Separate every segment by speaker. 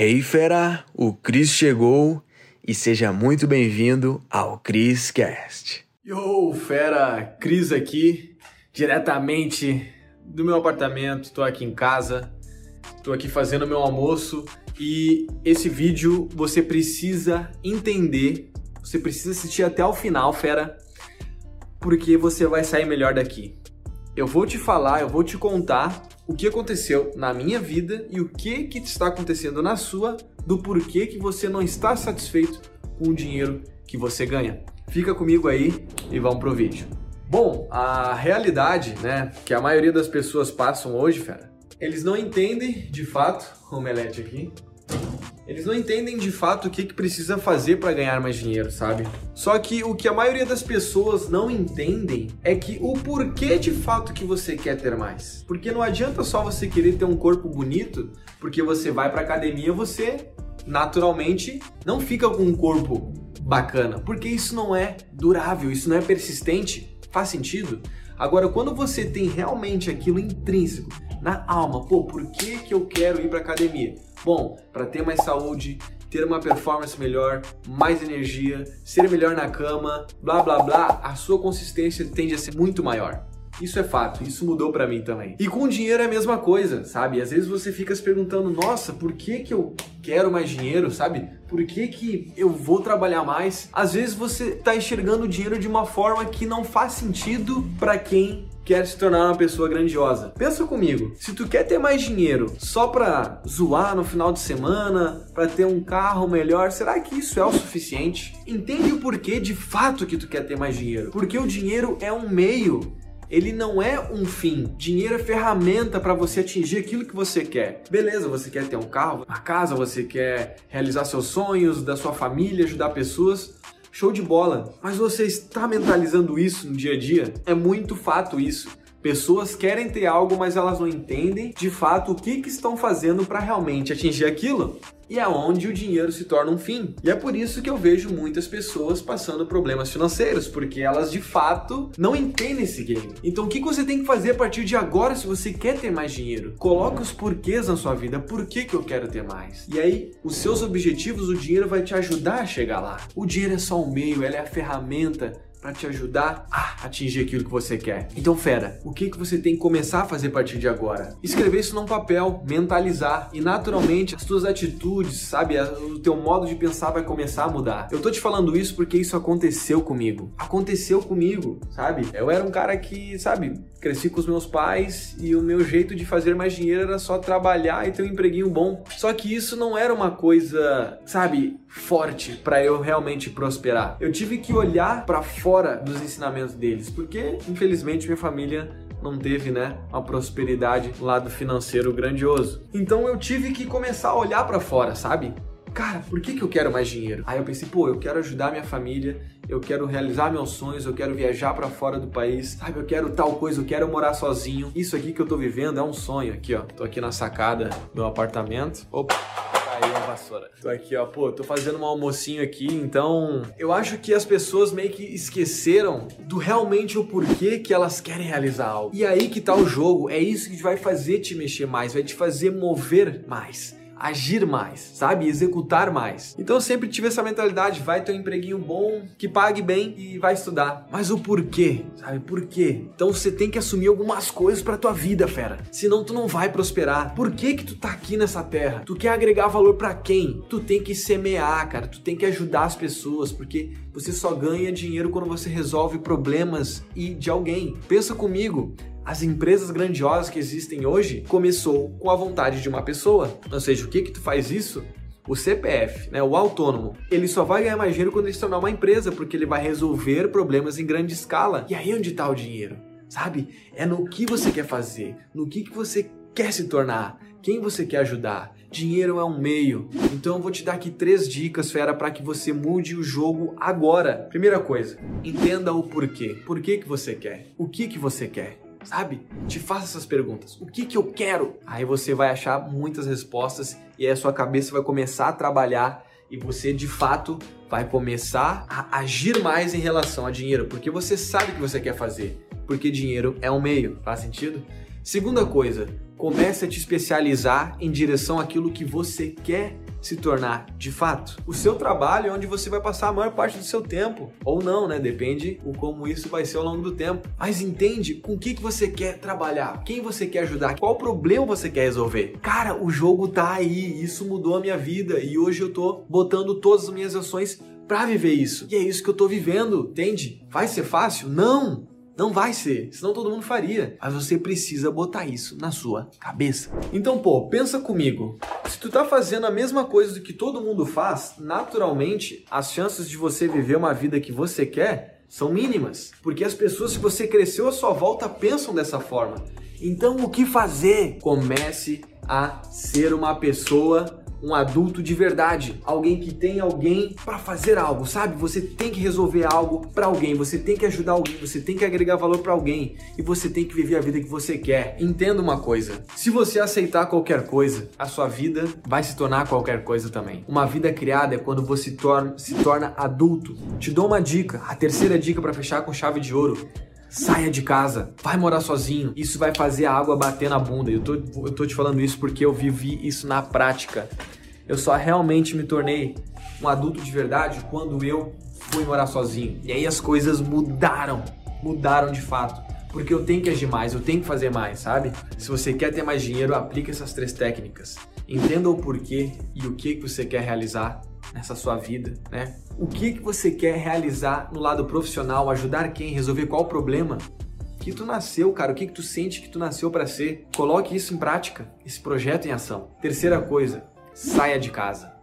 Speaker 1: Hey fera, o Cris chegou e seja muito bem-vindo ao Cris Cast.
Speaker 2: Yo, fera, Cris aqui, diretamente do meu apartamento, tô aqui em casa, tô aqui fazendo meu almoço e esse vídeo você precisa entender, você precisa assistir até o final, fera, porque você vai sair melhor daqui. Eu vou te falar, eu vou te contar o que aconteceu na minha vida e o que que está acontecendo na sua, do porquê que você não está satisfeito com o dinheiro que você ganha. Fica comigo aí e vamos pro vídeo. Bom, a realidade, né, que a maioria das pessoas passam hoje, fera, eles não entendem de fato, omelete aqui, eles não entendem de fato o que, que precisa fazer para ganhar mais dinheiro, sabe? Só que o que a maioria das pessoas não entendem é que o porquê de fato que você quer ter mais. Porque não adianta só você querer ter um corpo bonito, porque você vai pra academia, você naturalmente não fica com um corpo bacana, porque isso não é durável, isso não é persistente. Faz sentido? Agora, quando você tem realmente aquilo intrínseco na alma, pô, por que, que eu quero ir para academia? Bom, para ter mais saúde, ter uma performance melhor, mais energia, ser melhor na cama, blá blá blá, a sua consistência tende a ser muito maior. Isso é fato, isso mudou para mim também. E com dinheiro é a mesma coisa, sabe? Às vezes você fica se perguntando, nossa, por que que eu quero mais dinheiro, sabe? Por que que eu vou trabalhar mais? Às vezes você tá enxergando o dinheiro de uma forma que não faz sentido para quem quer se tornar uma pessoa grandiosa. Pensa comigo, se tu quer ter mais dinheiro só pra zoar no final de semana, para ter um carro melhor, será que isso é o suficiente? Entende o porquê de fato que tu quer ter mais dinheiro? Porque o dinheiro é um meio ele não é um fim. Dinheiro é ferramenta para você atingir aquilo que você quer. Beleza, você quer ter um carro, uma casa, você quer realizar seus sonhos, da sua família, ajudar pessoas. Show de bola. Mas você está mentalizando isso no dia a dia? É muito fato isso. Pessoas querem ter algo, mas elas não entendem de fato o que, que estão fazendo para realmente atingir aquilo e é onde o dinheiro se torna um fim. E é por isso que eu vejo muitas pessoas passando problemas financeiros, porque elas de fato não entendem esse game. Então o que você tem que fazer a partir de agora se você quer ter mais dinheiro? Coloque os porquês na sua vida. Por que, que eu quero ter mais? E aí, os seus objetivos, o dinheiro vai te ajudar a chegar lá. O dinheiro é só um meio, ela é a ferramenta para te ajudar a atingir aquilo que você quer. Então, fera, o que, que você tem que começar a fazer a partir de agora? Escrever isso num papel, mentalizar e naturalmente as tuas atitudes, sabe, o teu modo de pensar vai começar a mudar. Eu tô te falando isso porque isso aconteceu comigo. Aconteceu comigo, sabe? Eu era um cara que, sabe, cresci com os meus pais e o meu jeito de fazer mais dinheiro era só trabalhar e ter um empreguinho bom. Só que isso não era uma coisa, sabe, forte para eu realmente prosperar. Eu tive que olhar para fora dos ensinamentos deles, porque infelizmente minha família não teve, né, uma prosperidade lado financeiro grandioso. Então eu tive que começar a olhar para fora, sabe? Cara, por que, que eu quero mais dinheiro? Aí eu pensei, pô, eu quero ajudar minha família, eu quero realizar meus sonhos, eu quero viajar para fora do país, sabe? Eu quero tal coisa, eu quero morar sozinho. Isso aqui que eu tô vivendo é um sonho. Aqui, ó, tô aqui na sacada do meu apartamento. Opa! Caiu a vassoura. Tô aqui, ó, pô, tô fazendo um almocinho aqui, então eu acho que as pessoas meio que esqueceram do realmente o porquê que elas querem realizar algo. E aí que tá o jogo, é isso que vai fazer te mexer mais, vai te fazer mover mais agir mais, sabe? Executar mais. Então eu sempre tive essa mentalidade, vai ter um empreguinho bom, que pague bem e vai estudar. Mas o porquê, sabe? Por quê? Então você tem que assumir algumas coisas para tua vida, fera. Senão tu não vai prosperar. Por que que tu tá aqui nessa terra? Tu quer agregar valor para quem? Tu tem que semear, cara. Tu tem que ajudar as pessoas, porque você só ganha dinheiro quando você resolve problemas e de alguém. Pensa comigo, as empresas grandiosas que existem hoje começou com a vontade de uma pessoa. Ou seja, o que que tu faz isso? O CPF, né, o autônomo, ele só vai ganhar mais dinheiro quando ele se tornar uma empresa, porque ele vai resolver problemas em grande escala. E aí onde está o dinheiro? Sabe? É no que você quer fazer, no que, que você quer se tornar, quem você quer ajudar. Dinheiro é um meio. Então eu vou te dar aqui três dicas, fera, para que você mude o jogo agora. Primeira coisa, entenda o porquê. Por que, que você quer? O que, que você quer? Sabe? Te faça essas perguntas. O que que eu quero? Aí você vai achar muitas respostas e aí a sua cabeça vai começar a trabalhar e você de fato vai começar a agir mais em relação a dinheiro, porque você sabe o que você quer fazer, porque dinheiro é um meio. Faz sentido? Segunda coisa, comece a te especializar em direção àquilo que você quer se tornar de fato? O seu trabalho é onde você vai passar a maior parte do seu tempo. Ou não, né? Depende o como isso vai ser ao longo do tempo. Mas entende com o que, que você quer trabalhar, quem você quer ajudar, qual problema você quer resolver. Cara, o jogo tá aí, isso mudou a minha vida e hoje eu tô botando todas as minhas ações para viver isso. E é isso que eu tô vivendo, entende? Vai ser fácil? Não! Não vai ser, senão todo mundo faria. Mas você precisa botar isso na sua cabeça. Então, pô, pensa comigo. Se tu tá fazendo a mesma coisa do que todo mundo faz, naturalmente as chances de você viver uma vida que você quer são mínimas, porque as pessoas que você cresceu à sua volta pensam dessa forma. Então, o que fazer? Comece a ser uma pessoa um adulto de verdade, alguém que tem alguém para fazer algo, sabe? Você tem que resolver algo para alguém, você tem que ajudar alguém, você tem que agregar valor para alguém e você tem que viver a vida que você quer. Entenda uma coisa: se você aceitar qualquer coisa, a sua vida vai se tornar qualquer coisa também. Uma vida criada é quando você torna, se torna adulto. Te dou uma dica, a terceira dica para fechar com chave de ouro. Saia de casa, vai morar sozinho. Isso vai fazer a água bater na bunda. Eu tô, eu tô te falando isso porque eu vivi isso na prática. Eu só realmente me tornei um adulto de verdade quando eu fui morar sozinho. E aí as coisas mudaram, mudaram de fato. Porque eu tenho que agir mais, eu tenho que fazer mais, sabe? Se você quer ter mais dinheiro, aplique essas três técnicas. Entenda o porquê e o que, que você quer realizar nessa sua vida, né? O que, que você quer realizar no lado profissional, ajudar quem, resolver qual problema que tu nasceu, cara, o que, que tu sente que tu nasceu para ser. Coloque isso em prática, esse projeto em ação. Terceira coisa, saia de casa.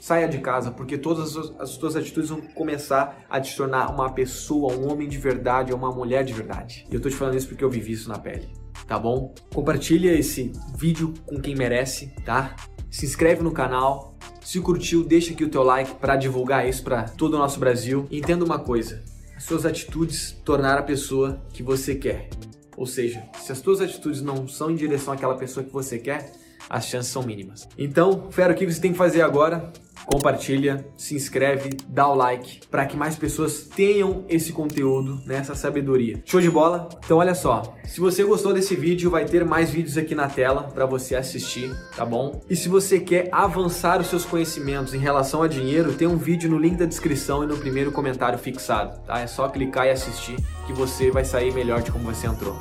Speaker 2: Saia de casa, porque todas as tuas atitudes vão começar a te tornar uma pessoa, um homem de verdade, uma mulher de verdade. E eu tô te falando isso porque eu vivi isso na pele, tá bom? Compartilha esse vídeo com quem merece, tá? Se inscreve no canal, se curtiu, deixa aqui o teu like para divulgar isso para todo o nosso Brasil. E entenda uma coisa: as suas atitudes tornar a pessoa que você quer. Ou seja, se as tuas atitudes não são em direção àquela pessoa que você quer, as chances são mínimas. Então, fera, o que você tem que fazer agora? Compartilha, se inscreve, dá o like para que mais pessoas tenham esse conteúdo, nessa né, sabedoria. Show de bola? Então olha só, se você gostou desse vídeo, vai ter mais vídeos aqui na tela para você assistir, tá bom? E se você quer avançar os seus conhecimentos em relação a dinheiro, tem um vídeo no link da descrição e no primeiro comentário fixado, tá? É só clicar e assistir que você vai sair melhor de como você entrou.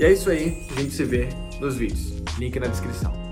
Speaker 2: E é isso aí, a gente se vê nos vídeos. Link na descrição.